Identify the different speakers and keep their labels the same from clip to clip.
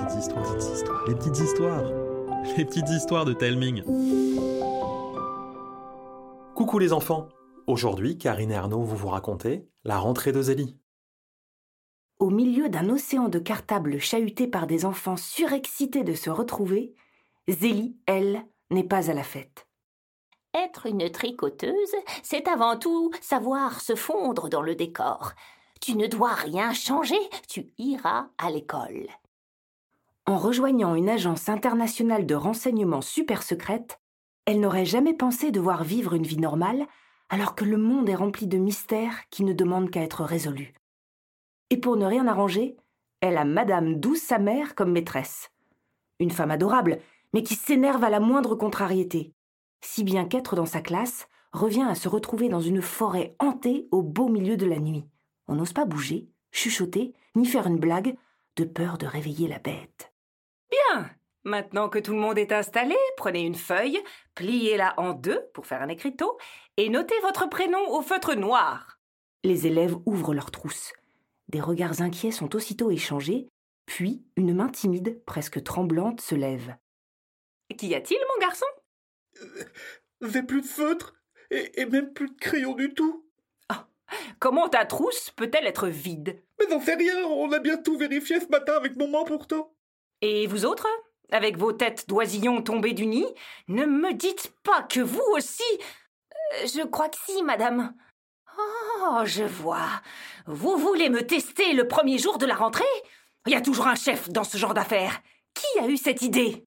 Speaker 1: petites histoires, petites histoires, les petites histoires, les petites histoires de Telming. Coucou les enfants. Aujourd'hui, Karine et Arnaud vont vous raconter la rentrée de Zélie.
Speaker 2: Au milieu d'un océan de cartables chahutés par des enfants surexcités de se retrouver, Zélie, elle, n'est pas à la fête.
Speaker 3: Être une tricoteuse, c'est avant tout savoir se fondre dans le décor. Tu ne dois rien changer, tu iras à l'école.
Speaker 2: En rejoignant une agence internationale de renseignement super secrète, elle n'aurait jamais pensé devoir vivre une vie normale alors que le monde est rempli de mystères qui ne demandent qu'à être résolus. Et pour ne rien arranger, elle a Madame Douce sa mère comme maîtresse. Une femme adorable, mais qui s'énerve à la moindre contrariété, si bien qu'être dans sa classe revient à se retrouver dans une forêt hantée au beau milieu de la nuit. On n'ose pas bouger, chuchoter, ni faire une blague, de peur de réveiller la bête.
Speaker 4: Maintenant que tout le monde est installé, prenez une feuille, pliez-la en deux pour faire un écriteau, et notez votre prénom au feutre noir.
Speaker 2: Les élèves ouvrent leurs trousses. Des regards inquiets sont aussitôt échangés, puis une main timide, presque tremblante, se lève.
Speaker 4: Qu'y a-t-il, mon garçon?
Speaker 5: J'ai plus de feutre et, et même plus de crayon du tout.
Speaker 4: Comment ta trousse peut-elle être vide?
Speaker 5: Mais n'en sais rien, on a bien tout vérifié ce matin avec maman pourtant.
Speaker 4: Et vous autres? Avec vos têtes d'oisillons tombées du nid Ne me dites pas que vous aussi
Speaker 3: Euh, Je crois que si, madame.
Speaker 4: Oh, je vois. Vous voulez me tester le premier jour de la rentrée? Il y a toujours un chef dans ce genre d'affaires. Qui a eu cette idée?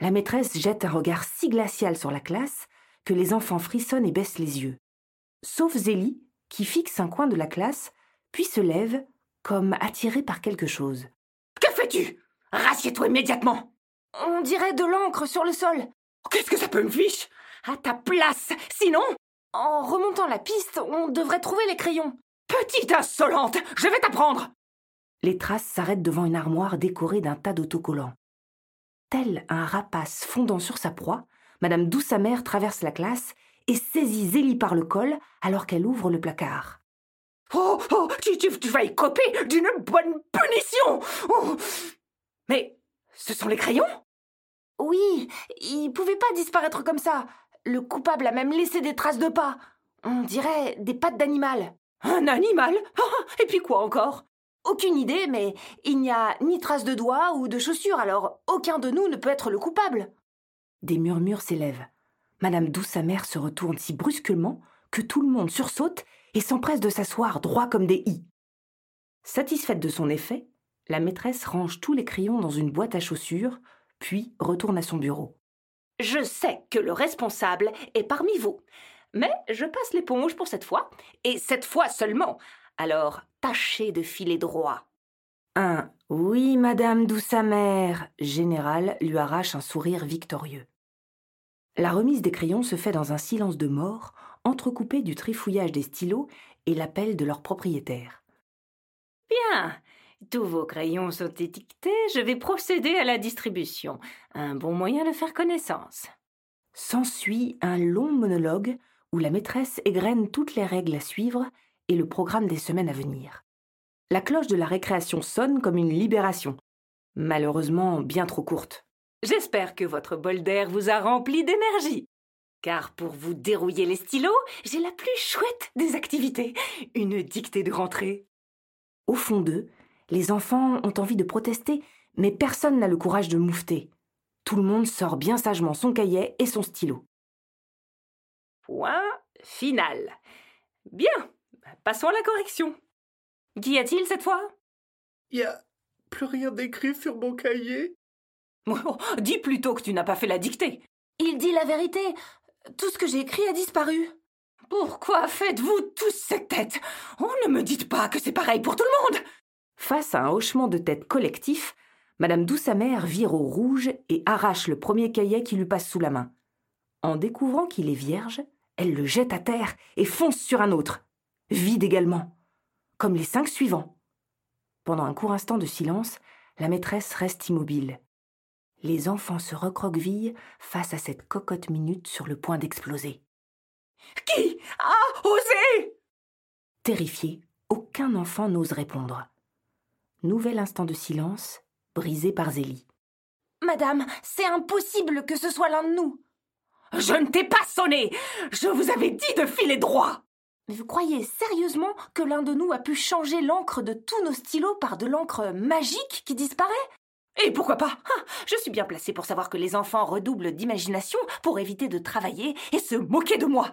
Speaker 2: La maîtresse jette un regard si glacial sur la classe que les enfants frissonnent et baissent les yeux. Sauf Zélie, qui fixe un coin de la classe, puis se lève, comme attirée par quelque chose.
Speaker 4: Que fais-tu? Rassieds-toi immédiatement
Speaker 3: On dirait de l'encre sur le sol.
Speaker 4: Qu'est-ce que ça peut me fiche? À ta place Sinon
Speaker 3: En remontant la piste, on devrait trouver les crayons.
Speaker 4: Petite insolente Je vais t'apprendre
Speaker 2: Les traces s'arrêtent devant une armoire décorée d'un tas d'autocollants. Tel un rapace fondant sur sa proie, Madame Douce-Amère traverse la classe et saisit Zélie par le col alors qu'elle ouvre le placard.
Speaker 4: Oh, oh, tu, tu, tu vas y d'une bonne punition Oh. Mais ce sont les crayons
Speaker 3: Oui, ils pouvaient pas disparaître comme ça. Le coupable a même laissé des traces de pas. On dirait des pattes d'animal.
Speaker 4: Un animal? Ah, Et puis quoi encore?
Speaker 3: Aucune idée, mais il n'y a ni traces de doigts ou de chaussures, alors aucun de nous ne peut être le coupable.
Speaker 2: Des murmures s'élèvent. Madame Douce-Amère se retourne si brusquement que tout le monde sursaute et s'empresse de s'asseoir droit comme des i. Satisfaite de son effet, la maîtresse range tous les crayons dans une boîte à chaussures, puis retourne à son bureau.
Speaker 4: Je sais que le responsable est parmi vous, mais je passe l'éponge pour cette fois, et cette fois seulement. Alors tâchez de filer droit.
Speaker 2: Un Oui, Madame Douce-Amère, général lui arrache un sourire victorieux. La remise des crayons se fait dans un silence de mort, entrecoupé du trifouillage des stylos et l'appel de leur propriétaire.
Speaker 4: Bien. Tous vos crayons sont étiquetés, je vais procéder à la distribution. Un bon moyen de faire connaissance.
Speaker 2: S'ensuit un long monologue où la maîtresse égrène toutes les règles à suivre et le programme des semaines à venir. La cloche de la récréation sonne comme une libération, malheureusement bien trop courte.
Speaker 4: J'espère que votre bol d'air vous a rempli d'énergie. Car pour vous dérouiller les stylos, j'ai la plus chouette des activités, une dictée de rentrée.
Speaker 2: Au fond d'eux, les enfants ont envie de protester, mais personne n'a le courage de moufter. Tout le monde sort bien sagement son cahier et son stylo.
Speaker 4: Point final. Bien, passons à la correction. Qu'y a-t-il cette fois?
Speaker 5: Y a plus rien d'écrit sur mon cahier.
Speaker 4: Oh, Dis plutôt que tu n'as pas fait la dictée.
Speaker 3: Il dit la vérité. Tout ce que j'ai écrit a disparu.
Speaker 4: Pourquoi faites-vous tous cette tête? Oh, ne me dites pas que c'est pareil pour tout le monde
Speaker 2: Face à un hochement de tête collectif, Madame Douce-Amère vire au rouge et arrache le premier cahier qui lui passe sous la main. En découvrant qu'il est vierge, elle le jette à terre et fonce sur un autre, vide également, comme les cinq suivants. Pendant un court instant de silence, la maîtresse reste immobile. Les enfants se recroquevillent face à cette cocotte minute sur le point d'exploser.
Speaker 4: Qui a osé?
Speaker 2: Terrifié, aucun enfant n'ose répondre. Nouvel instant de silence, brisée par Zélie.
Speaker 4: Madame, c'est impossible que ce soit l'un de nous. Je ne t'ai pas sonné. Je vous avais dit de filer droit. Mais vous croyez sérieusement que l'un de nous a pu changer l'encre de tous nos stylos par de l'encre magique qui disparaît? Et pourquoi pas? Ah, Je suis bien placée pour savoir que les enfants redoublent d'imagination pour éviter de travailler et se moquer de moi.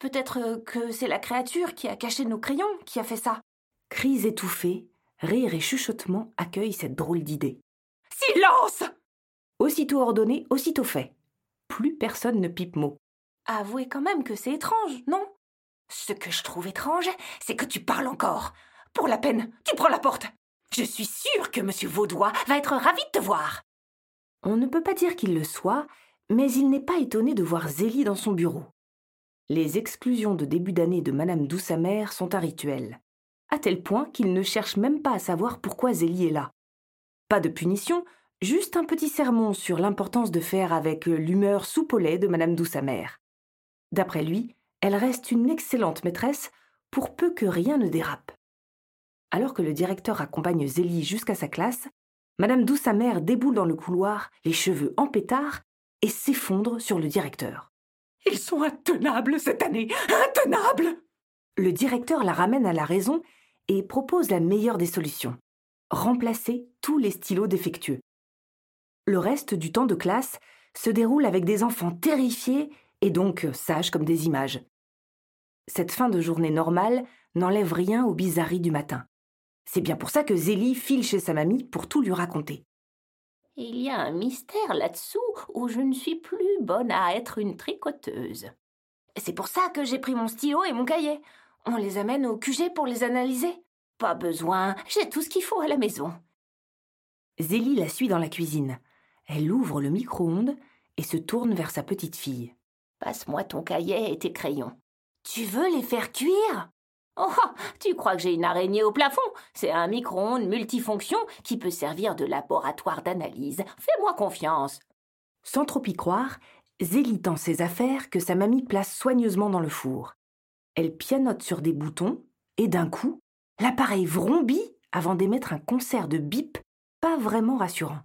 Speaker 4: Peut-être que c'est la créature qui a caché nos crayons qui a fait ça.
Speaker 2: Cris étouffés, rires et chuchotements accueillent cette drôle d'idée.
Speaker 4: Silence
Speaker 2: Aussitôt ordonné, aussitôt fait. Plus personne ne pipe mot.
Speaker 4: Avouez quand même que c'est étrange, non? Ce que je trouve étrange, c'est que tu parles encore. Pour la peine, tu prends la porte. Je suis sûre que monsieur Vaudois va être ravi de te voir.
Speaker 2: On ne peut pas dire qu'il le soit, mais il n'est pas étonné de voir Zélie dans son bureau. Les exclusions de début d'année de Madame Douce-Amère sont un rituel, à tel point qu'il ne cherche même pas à savoir pourquoi Zélie est là. Pas de punition, Juste un petit sermon sur l'importance de faire avec l'humeur soupe au lait de Madame Douce-Amère. D'après lui, elle reste une excellente maîtresse pour peu que rien ne dérape. Alors que le directeur accompagne Zélie jusqu'à sa classe, Madame Douce-Amère déboule dans le couloir, les cheveux en pétard, et s'effondre sur le directeur.
Speaker 4: Ils sont intenables cette année Intenables
Speaker 2: Le directeur la ramène à la raison et propose la meilleure des solutions. Remplacer tous les stylos défectueux. Le reste du temps de classe se déroule avec des enfants terrifiés et donc sages comme des images. Cette fin de journée normale n'enlève rien aux bizarreries du matin. C'est bien pour ça que Zélie file chez sa mamie pour tout lui raconter.
Speaker 3: Il y a un mystère là-dessous où je ne suis plus bonne à être une tricoteuse.
Speaker 4: C'est pour ça que j'ai pris mon stylo et mon cahier. On les amène au QG pour les analyser.
Speaker 3: Pas besoin, j'ai tout ce qu'il faut à la maison.
Speaker 2: Zélie la suit dans la cuisine. Elle ouvre le micro-ondes et se tourne vers sa petite fille.
Speaker 3: Passe-moi ton cahier et tes crayons.
Speaker 4: Tu veux les faire cuire?
Speaker 3: Oh, tu crois que j'ai une araignée au plafond? C'est un micro-ondes multifonction qui peut servir de laboratoire d'analyse. Fais-moi confiance.
Speaker 2: Sans trop y croire, Zélie tend ses affaires que sa mamie place soigneusement dans le four. Elle pianote sur des boutons et d'un coup, l'appareil vrombit avant d'émettre un concert de bip pas vraiment rassurant.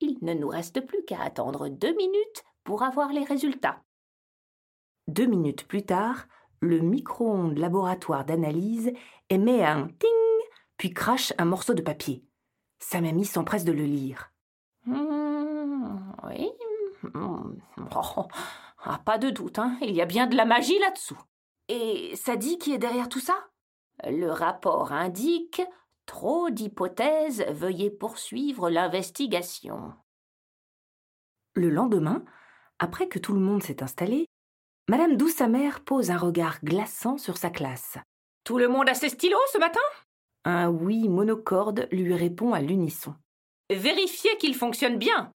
Speaker 3: Il ne nous reste plus qu'à attendre deux minutes pour avoir les résultats.
Speaker 2: Deux minutes plus tard, le micro-ondes laboratoire d'analyse émet un ting, puis crache un morceau de papier. Sa mamie s'empresse de le lire.
Speaker 3: Mmh, oui. Mmh, oh, ah, pas de doute, hein. il y a bien de la magie là-dessous.
Speaker 4: Et ça dit qui est derrière tout ça?
Speaker 3: Le rapport indique Trop d'hypothèses, veuillez poursuivre l'investigation.
Speaker 2: Le lendemain, après que tout le monde s'est installé, Madame Douce-Amère pose un regard glaçant sur sa classe.
Speaker 4: Tout le monde a ses stylos ce matin?
Speaker 2: Un oui monocorde lui répond à l'unisson.
Speaker 4: Vérifiez qu'il fonctionne bien.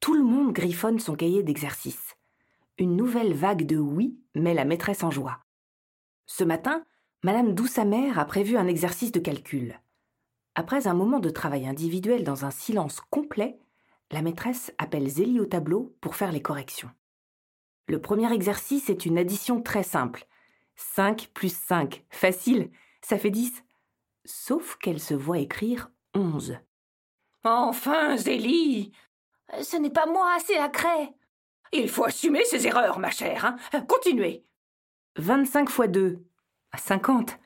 Speaker 2: Tout le monde griffonne son cahier d'exercice. Une nouvelle vague de oui met la maîtresse en joie. Ce matin, Madame Douce-Amère a prévu un exercice de calcul. Après un moment de travail individuel dans un silence complet, la maîtresse appelle Zélie au tableau pour faire les corrections. Le premier exercice est une addition très simple. 5 plus 5, facile, ça fait 10. Sauf qu'elle se voit écrire 11.
Speaker 4: Enfin, Zélie Ce n'est pas moi, c'est la craie. Il faut assumer ses erreurs, ma chère. Hein. Continuez.
Speaker 2: 25 fois 2, 50.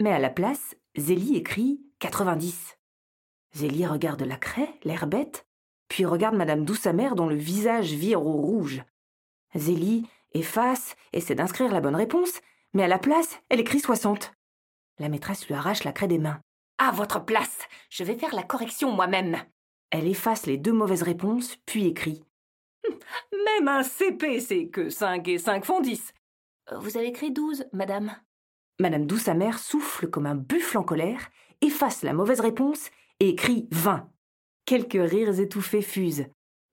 Speaker 2: Mais à la place, Zélie écrit 90. Zélie regarde la craie, l'air bête, puis regarde Madame Douce-Amère dont le visage vire au rouge. Zélie efface, essaie d'inscrire la bonne réponse, mais à la place, elle écrit 60. La maîtresse lui arrache la craie des mains.
Speaker 4: À votre place, je vais faire la correction moi-même.
Speaker 2: Elle efface les deux mauvaises réponses, puis écrit.
Speaker 4: Même un CP, c'est que 5 et 5 font 10.
Speaker 3: Vous avez écrit 12, madame.
Speaker 2: Madame Douce-Amère souffle comme un buffle en colère, efface la mauvaise réponse et écrit 20. Quelques rires étouffés fusent.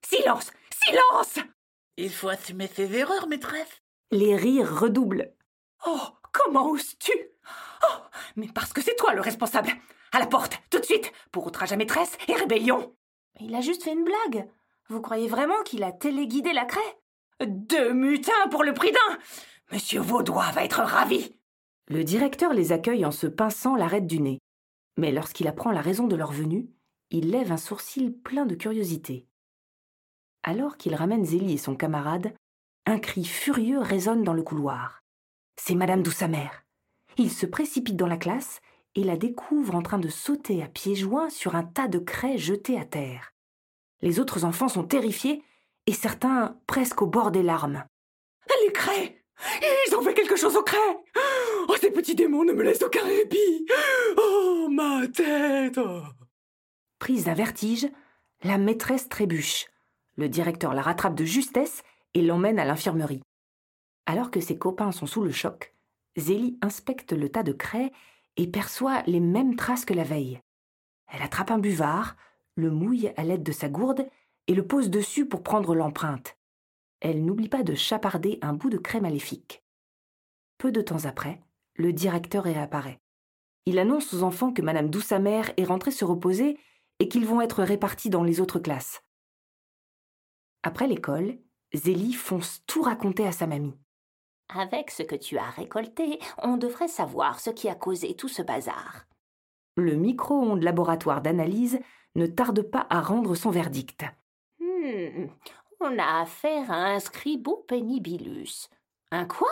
Speaker 4: Silence Silence
Speaker 5: Il faut assumer ses erreurs, maîtresse.
Speaker 2: Les rires redoublent.
Speaker 4: Oh, comment oses-tu? Oh, mais parce que c'est toi le responsable. À la porte, tout de suite, pour outrage à maîtresse et rébellion.
Speaker 2: Il a juste fait une blague. Vous croyez vraiment qu'il a téléguidé la craie?
Speaker 4: Deux mutins pour le prix d'un Monsieur Vaudois va être ravi.
Speaker 2: Le directeur les accueille en se pinçant l'arête du nez. Mais lorsqu'il apprend la raison de leur venue, il lève un sourcil plein de curiosité. Alors qu'il ramène Zélie et son camarade, un cri furieux résonne dans le couloir. C'est Madame Douce-Amère. Il se précipite dans la classe et la découvre en train de sauter à pieds joints sur un tas de craie jetés à terre. Les autres enfants sont terrifiés et certains presque au bord des larmes.
Speaker 6: Les craies Ils ont fait quelque chose aux craies Oh, ces petits démons ne me laissent aucun répit Oh, ma tête
Speaker 2: Prise d'un vertige, la maîtresse trébuche. Le directeur la rattrape de justesse et l'emmène à l'infirmerie. Alors que ses copains sont sous le choc, Zélie inspecte le tas de craie et perçoit les mêmes traces que la veille. Elle attrape un buvard, le mouille à l'aide de sa gourde et le pose dessus pour prendre l'empreinte. Elle n'oublie pas de chaparder un bout de craie maléfique. Peu de temps après, le directeur réapparaît. Il annonce aux enfants que Madame Douce-Amère est rentrée se reposer et qu'ils vont être répartis dans les autres classes. Après l'école, Zélie fonce tout raconter à sa mamie.
Speaker 3: Avec ce que tu as récolté, on devrait savoir ce qui a causé tout ce bazar.
Speaker 2: Le micro-ondes laboratoire d'analyse ne tarde pas à rendre son verdict.
Speaker 3: Hmm, on a affaire à un scribo penibilus. Un quoi?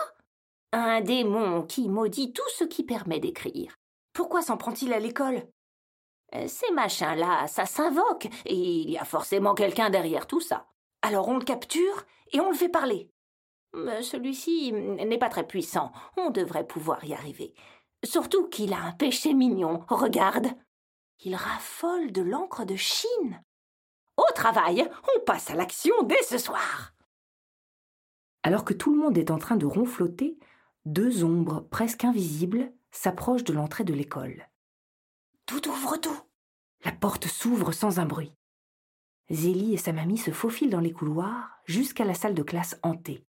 Speaker 3: Un démon qui maudit tout ce qui permet d'écrire.
Speaker 4: Pourquoi s'en prend-il à l'école?
Speaker 3: Euh, Ces machins-là, ça s'invoque, et il y a forcément quelqu'un derrière tout ça.
Speaker 4: Alors on le capture et on le fait parler.
Speaker 3: Celui-ci n'est pas très puissant. On devrait pouvoir y arriver. Surtout qu'il a un péché mignon. Regarde. Il raffole de l'encre de Chine. Au travail, on passe à l'action dès ce soir.
Speaker 2: Alors que tout le monde est en train de ronfloter, deux ombres presque invisibles s'approchent de l'entrée de l'école.
Speaker 4: Tout ouvre tout.
Speaker 2: La porte s'ouvre sans un bruit. Zélie et sa mamie se faufilent dans les couloirs jusqu'à la salle de classe hantée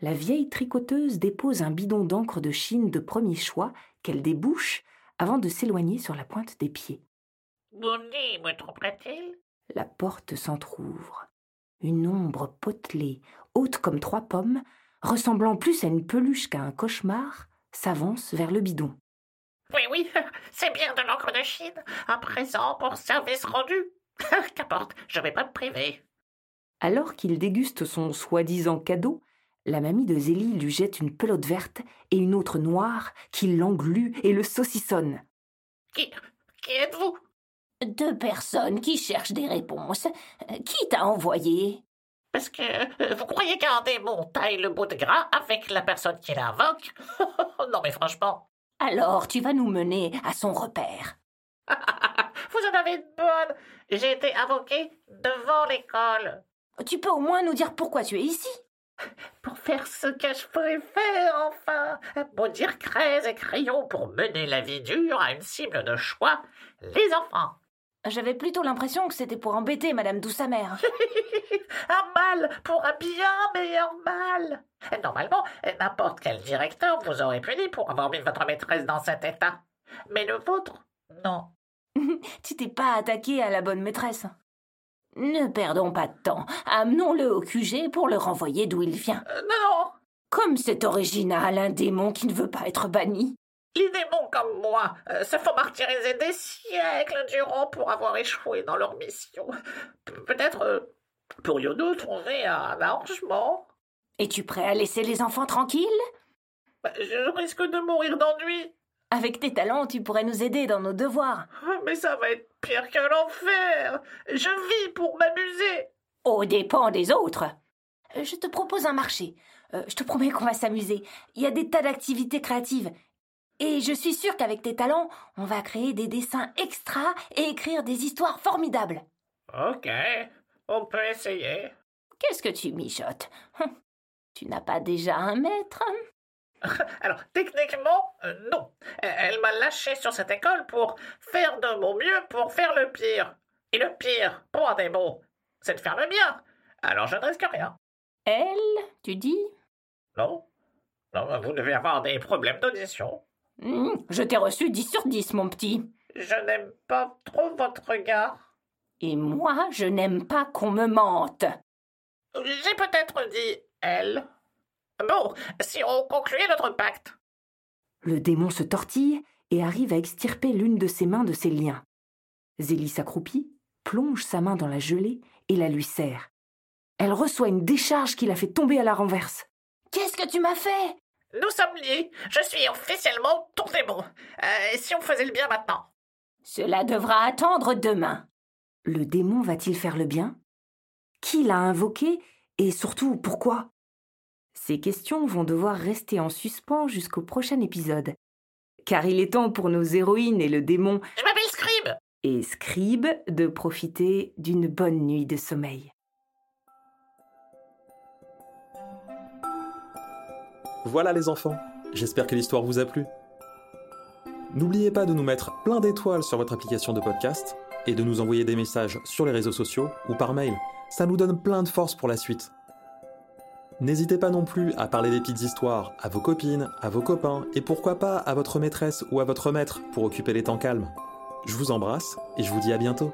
Speaker 2: la vieille tricoteuse dépose un bidon d'encre de Chine de premier choix qu'elle débouche avant de s'éloigner sur la pointe des pieds.
Speaker 7: Bonnie me tromperait-il?
Speaker 2: La porte s'entr'ouvre. Une ombre potelée, haute comme trois pommes, ressemblant plus à une peluche qu'à un cauchemar, s'avance vers le bidon.
Speaker 7: Oui, oui, c'est bien de l'encre de Chine, à présent pour service rendu. Qu'importe, je vais pas me priver.
Speaker 2: Alors qu'il déguste son soi-disant cadeau, la mamie de Zélie lui jette une pelote verte et une autre noire qui l'englue et le saucissonne.
Speaker 7: Qui, qui êtes-vous?
Speaker 3: Deux personnes qui cherchent des réponses. Qui t'a envoyé?
Speaker 7: Parce que euh, vous croyez qu'un démon taille le bout de gras avec la personne qui l'invoque? Non mais franchement.
Speaker 3: Alors tu vas nous mener à son repère.
Speaker 7: vous en avez une bonne. J'ai été invoqué devant l'école.
Speaker 4: Tu peux au moins nous dire pourquoi tu es ici?
Speaker 7: Pour faire ce que je pourrais faire, enfin, maudire craies et crayons pour mener la vie dure à une cible de choix, les enfants.
Speaker 4: J'avais plutôt l'impression que c'était pour embêter Madame Douce-Amère.
Speaker 7: un mal pour un bien meilleur mal. Normalement, n'importe quel directeur vous aurait puni pour avoir mis votre maîtresse dans cet état. Mais le vôtre, non.
Speaker 4: tu t'es pas attaqué à la bonne maîtresse.
Speaker 3: Ne perdons pas de temps. Amenons-le au QG pour le renvoyer d'où il vient.
Speaker 7: Euh, non
Speaker 3: Comme c'est original, un démon qui ne veut pas être banni.
Speaker 7: Les démons comme moi euh, se font martyriser des siècles durant pour avoir échoué dans leur mission. Peut-être euh, pourrions-nous trouver un arrangement?
Speaker 4: Es-tu prêt à laisser les enfants tranquilles?
Speaker 7: Bah, Je risque de mourir d'ennui.
Speaker 4: Avec tes talents, tu pourrais nous aider dans nos devoirs.
Speaker 7: Ah, mais ça va être pire que l'enfer. Je vis pour m'amuser.
Speaker 3: Au dépens des autres.
Speaker 4: Euh, je te propose un marché. Euh, je te promets qu'on va s'amuser. Il y a des tas d'activités créatives. Et je suis sûre qu'avec tes talents, on va créer des dessins extra et écrire des histoires formidables.
Speaker 7: Ok, on peut essayer.
Speaker 3: Qu'est-ce que tu mijotes? Hum, Tu n'as pas déjà un maître?
Speaker 7: Alors, techniquement, euh, non. Elle m'a lâché sur cette école pour faire de mon mieux pour faire le pire. Et le pire, pour un démon, c'est de faire le bien. Alors je ne risque rien.
Speaker 3: Elle, tu dis?
Speaker 7: Non. Non, vous devez avoir des problèmes d'audition.
Speaker 3: Hmm, je t'ai reçu 10 sur 10, mon petit.
Speaker 7: Je n'aime pas trop votre regard.
Speaker 3: Et moi, je n'aime pas qu'on me mente.
Speaker 7: J'ai peut-être dit elle. Bon, si on concluait notre pacte.
Speaker 2: Le démon se tortille et arrive à extirper l'une de ses mains de ses liens. Zélie s'accroupit, plonge sa main dans la gelée et la lui serre. Elle reçoit une décharge qui la fait tomber à la renverse.
Speaker 4: Qu'est-ce que tu m'as fait?
Speaker 7: Nous sommes liés. Je suis officiellement ton démon. Euh, et si on faisait le bien maintenant
Speaker 3: Cela devra attendre demain.
Speaker 2: Le démon va-t-il faire le bien? Qui l'a invoqué et surtout pourquoi? Ces questions vont devoir rester en suspens jusqu'au prochain épisode. Car il est temps pour nos héroïnes et le démon
Speaker 7: Je m'appelle Scribe
Speaker 2: et Scribe de profiter d'une bonne nuit de sommeil.
Speaker 1: Voilà les enfants, j'espère que l'histoire vous a plu. N'oubliez pas de nous mettre plein d'étoiles sur votre application de podcast et de nous envoyer des messages sur les réseaux sociaux ou par mail. Ça nous donne plein de force pour la suite. N'hésitez pas non plus à parler des petites histoires à vos copines, à vos copains et pourquoi pas à votre maîtresse ou à votre maître pour occuper les temps calmes. Je vous embrasse et je vous dis à bientôt.